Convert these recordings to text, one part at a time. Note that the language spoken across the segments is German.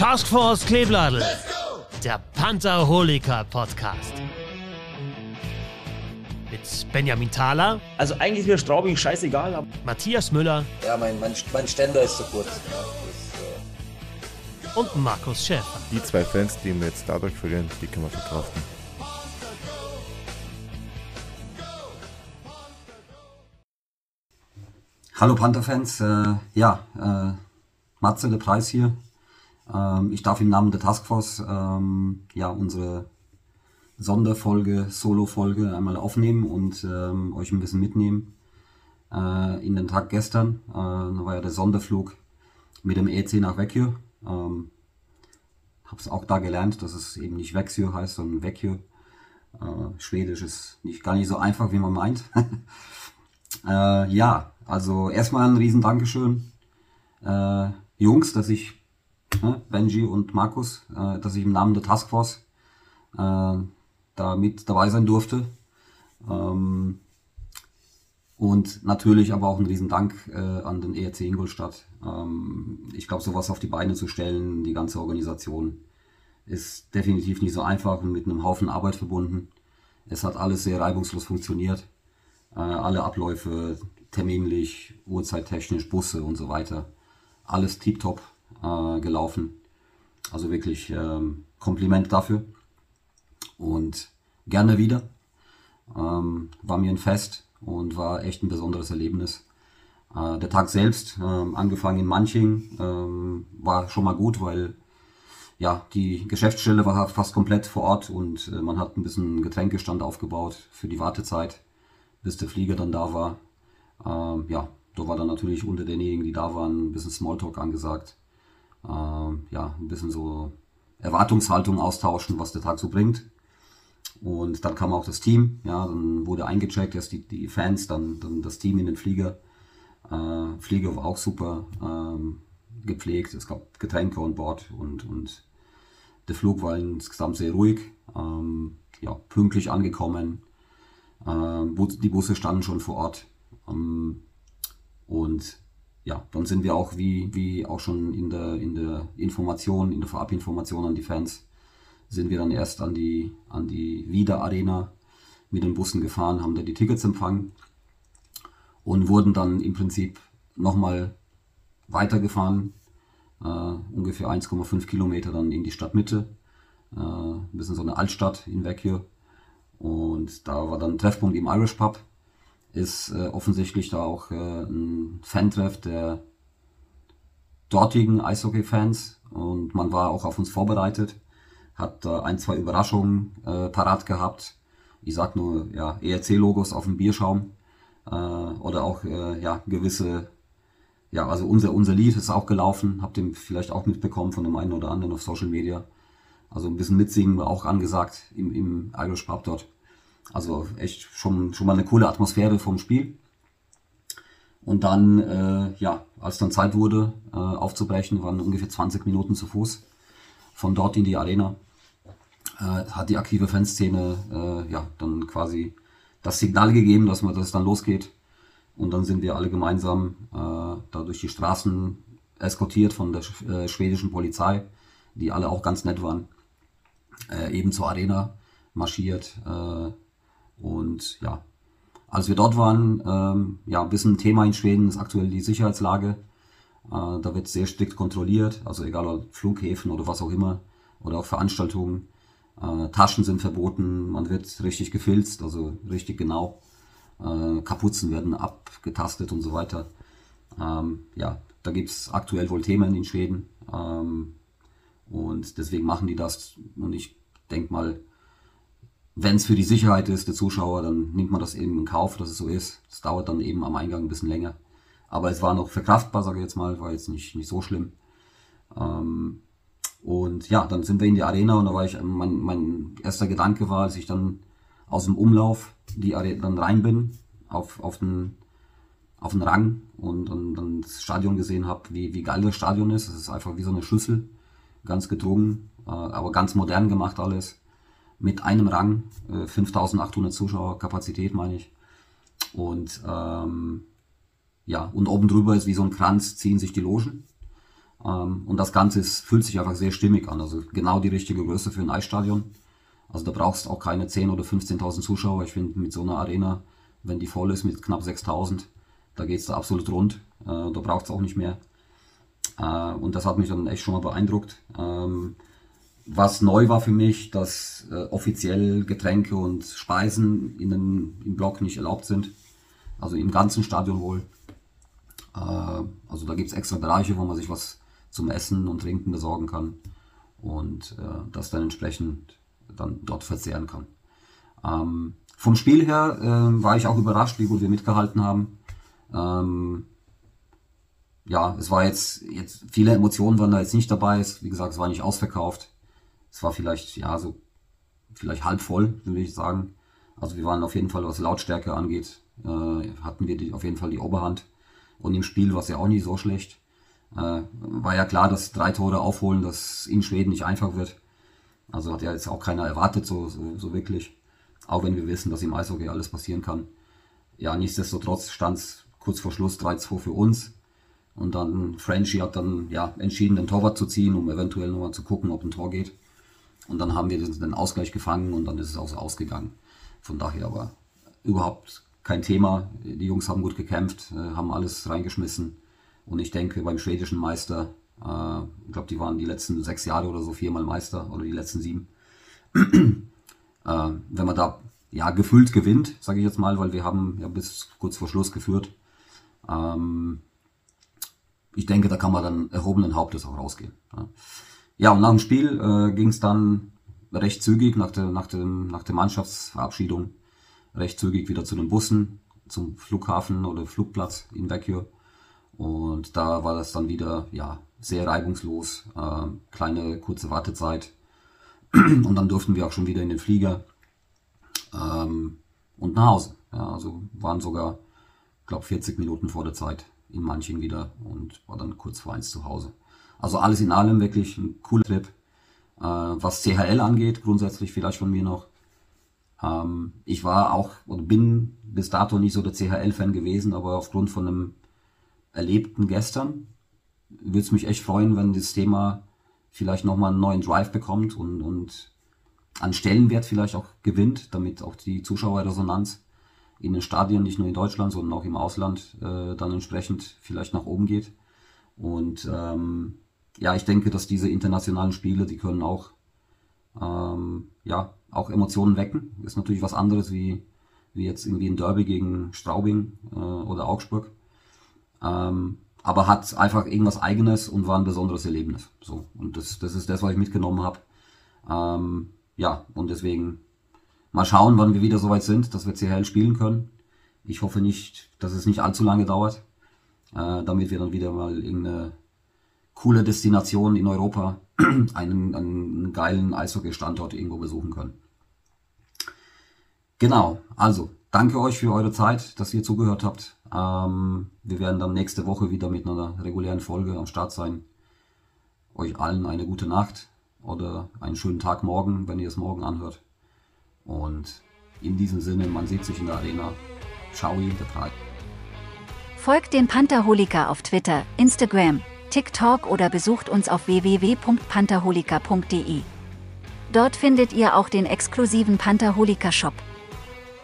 Taskforce Klebladel. Der Pantherholiker Podcast. Mit Benjamin Thaler, Also eigentlich ist mir Straubing scheißegal, aber Matthias Müller Ja, mein, mein, mein Ständer ist zu kurz. Ja, äh, und Markus Schäfer. Die zwei Fans, die wir jetzt dadurch verlieren, die können wir verkraften. Hallo Panther-Fans, äh, ja, äh, Matze, der Preis hier. Ähm, ich darf im Namen der Taskforce ähm, ja, unsere Sonderfolge, Solo-Folge einmal aufnehmen und ähm, euch ein bisschen mitnehmen äh, in den Tag gestern. Äh, da war ja der Sonderflug mit dem EC nach Vecchio. Ähm, habe es auch da gelernt, dass es eben nicht Vexio heißt, sondern Vecchio. Äh, Schwedisch ist nicht gar nicht so einfach, wie man meint. Äh, ja, also erstmal ein riesen Dankeschön, äh, Jungs, dass ich, ne, Benji und Markus, äh, dass ich im Namen der Taskforce äh, da mit dabei sein durfte. Ähm, und natürlich aber auch ein riesen Dank äh, an den ERC Ingolstadt. Ähm, ich glaube, sowas auf die Beine zu stellen, die ganze Organisation, ist definitiv nicht so einfach und mit einem Haufen Arbeit verbunden. Es hat alles sehr reibungslos funktioniert. Äh, alle Abläufe, terminlich, uhrzeittechnisch, Busse und so weiter. Alles tiptop äh, gelaufen. Also wirklich ähm, Kompliment dafür. Und gerne wieder. Ähm, war mir ein Fest und war echt ein besonderes Erlebnis. Äh, der Tag selbst, ähm, angefangen in Manching, ähm, war schon mal gut, weil ja, die Geschäftsstelle war fast komplett vor Ort und äh, man hat ein bisschen Getränkestand aufgebaut für die Wartezeit, bis der Flieger dann da war. Ähm, ja, da war dann natürlich unter denjenigen, die da waren, ein bisschen Smalltalk angesagt. Ähm, ja, ein bisschen so Erwartungshaltung austauschen, was der Tag so bringt. Und dann kam auch das Team, ja, dann wurde eingecheckt, erst die, die Fans, dann, dann das Team in den Flieger. Äh, Flieger war auch super ähm, gepflegt, es gab Getränke an Bord und, und der Flug war insgesamt sehr ruhig, ähm, ja, pünktlich angekommen. Ähm, die Busse standen schon vor Ort. Ähm, und ja, dann sind wir auch, wie, wie auch schon in der, in der Information, in der Vorabinformation an die Fans, sind wir dann erst an die, an die Wieder Arena mit den Bussen gefahren, haben da die Tickets empfangen und wurden dann im Prinzip nochmal weitergefahren, äh, ungefähr 1,5 Kilometer dann in die Stadtmitte, äh, ein bisschen so eine Altstadt in Vecchio. Und da war dann ein Treffpunkt im Irish Pub. Ist äh, offensichtlich da auch äh, ein Fantreff der dortigen Eishockey-Fans und man war auch auf uns vorbereitet, hat da ein, zwei Überraschungen äh, parat gehabt. Ich sag nur, ja, ERC-Logos auf dem Bierschaum äh, oder auch äh, ja, gewisse, ja, also unser, unser Lied ist auch gelaufen, habt ihr vielleicht auch mitbekommen von dem einen oder anderen auf Social Media. Also ein bisschen mitsingen war auch angesagt im, im Irish Pub dort. Also echt schon, schon mal eine coole Atmosphäre vom Spiel. Und dann, äh, ja, als dann Zeit wurde, äh, aufzubrechen, waren ungefähr 20 Minuten zu Fuß von dort in die Arena. Äh, hat die aktive Fanszene äh, ja dann quasi das Signal gegeben, dass man das dann losgeht. Und dann sind wir alle gemeinsam äh, da durch die Straßen eskortiert von der sch- äh, schwedischen Polizei, die alle auch ganz nett waren, eben zur Arena marschiert. Und ja, als wir dort waren, ähm, ja, ein bisschen Thema in Schweden ist aktuell die Sicherheitslage. Äh, da wird sehr strikt kontrolliert, also egal ob Flughäfen oder was auch immer, oder auch Veranstaltungen. Äh, Taschen sind verboten, man wird richtig gefilzt, also richtig genau. Äh, Kapuzen werden abgetastet und so weiter. Ähm, ja, da gibt's aktuell wohl Themen in Schweden. Ähm, und deswegen machen die das. Und ich denk mal, wenn es für die Sicherheit ist, der Zuschauer, dann nimmt man das eben in Kauf, dass es so ist. Es dauert dann eben am Eingang ein bisschen länger. Aber es war noch verkraftbar, sage ich jetzt mal, war jetzt nicht, nicht so schlimm. Ähm, und ja, dann sind wir in die Arena und da war ich, mein, mein erster Gedanke war, als ich dann aus dem Umlauf die Arena dann rein bin, auf, auf den, auf den Rang und, und dann das Stadion gesehen habe, wie, wie geil das Stadion ist. Es ist einfach wie so eine Schüssel, ganz gedrungen, äh, aber ganz modern gemacht alles. Mit einem Rang, äh, 5800 Zuschauer Kapazität meine ich. Und ähm, ja, und oben drüber ist wie so ein Kranz, ziehen sich die Logen. Ähm, und das Ganze ist, fühlt sich einfach sehr stimmig an. Also genau die richtige Größe für ein Eisstadion. Also da brauchst auch keine 10.000 oder 15.000 Zuschauer. Ich finde, mit so einer Arena, wenn die voll ist mit knapp 6.000, da geht's da absolut rund. Äh, da braucht's auch nicht mehr. Äh, und das hat mich dann echt schon mal beeindruckt. Ähm, was neu war für mich, dass äh, offiziell Getränke und Speisen in den, im Block nicht erlaubt sind. Also im ganzen Stadion wohl. Äh, also da gibt's extra Bereiche, wo man sich was zum Essen und Trinken besorgen kann und äh, das dann entsprechend dann dort verzehren kann. Ähm, vom Spiel her äh, war ich auch überrascht, wie gut wir mitgehalten haben. Ähm, ja, es war jetzt, jetzt viele Emotionen waren da jetzt nicht dabei. Es, wie gesagt, es war nicht ausverkauft. Es war vielleicht, ja, so, vielleicht halb voll, würde ich sagen. Also wir waren auf jeden Fall, was Lautstärke angeht, äh, hatten wir die, auf jeden Fall die Oberhand. Und im Spiel war es ja auch nicht so schlecht. Äh, war ja klar, dass drei Tore aufholen, dass in Schweden nicht einfach wird. Also hat ja jetzt auch keiner erwartet, so, so, so wirklich. Auch wenn wir wissen, dass im Eishockey alles passieren kann. Ja, nichtsdestotrotz stand es kurz vor Schluss 3-2 für uns. Und dann Frenchy hat dann ja entschieden, den Torwart zu ziehen, um eventuell nochmal zu gucken, ob ein Tor geht. Und dann haben wir den Ausgleich gefangen und dann ist es auch so ausgegangen. Von daher aber überhaupt kein Thema. Die Jungs haben gut gekämpft, äh, haben alles reingeschmissen. Und ich denke, beim schwedischen Meister, äh, ich glaube, die waren die letzten sechs Jahre oder so viermal Meister oder die letzten sieben. äh, wenn man da ja gefühlt gewinnt, sage ich jetzt mal, weil wir haben ja bis kurz vor Schluss geführt. Ähm, ich denke, da kann man dann erhobenen Hauptes auch rausgehen. Ja, ja und nach dem Spiel äh, ging es dann recht zügig nach der, nach, dem, nach der Mannschaftsverabschiedung recht zügig wieder zu den Bussen, zum Flughafen oder Flugplatz in Vecchio. Und da war das dann wieder ja, sehr reibungslos, äh, kleine kurze Wartezeit. Und dann durften wir auch schon wieder in den Flieger ähm, und nach Hause. Ja, also waren sogar, glaube 40 Minuten vor der Zeit in Manching wieder und war dann kurz vor eins zu Hause. Also alles in allem wirklich ein cooler Trip. Äh, was CHL angeht, grundsätzlich vielleicht von mir noch. Ähm, ich war auch oder bin bis dato nicht so der CHL-Fan gewesen, aber aufgrund von einem Erlebten gestern würde es mich echt freuen, wenn das Thema vielleicht nochmal einen neuen Drive bekommt und, und an Stellenwert vielleicht auch gewinnt, damit auch die Zuschauerresonanz in den Stadien, nicht nur in Deutschland, sondern auch im Ausland, äh, dann entsprechend vielleicht nach oben geht. Und ähm, ja, ich denke, dass diese internationalen Spiele, die können auch ähm, ja auch Emotionen wecken. Ist natürlich was anderes wie wie jetzt irgendwie ein Derby gegen Straubing äh, oder Augsburg. Ähm, aber hat einfach irgendwas Eigenes und war ein besonderes Erlebnis. So und das das ist das, was ich mitgenommen habe. Ähm, ja und deswegen Mal schauen, wann wir wieder soweit sind, dass wir CHL spielen können. Ich hoffe nicht, dass es nicht allzu lange dauert, äh, damit wir dann wieder mal irgendeine coole Destination in Europa, einen, einen geilen Eishockey-Standort irgendwo besuchen können. Genau, also danke euch für eure Zeit, dass ihr zugehört habt. Ähm, wir werden dann nächste Woche wieder mit einer regulären Folge am Start sein. Euch allen eine gute Nacht oder einen schönen Tag morgen, wenn ihr es morgen anhört. Und in diesem Sinne, man sieht sich in der Arena. Ciao, der Drei. Folgt den Pantherholiker auf Twitter, Instagram, TikTok oder besucht uns auf www.pantherholiker.de. Dort findet ihr auch den exklusiven Pantherholiker Shop.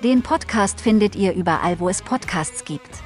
Den Podcast findet ihr überall, wo es Podcasts gibt.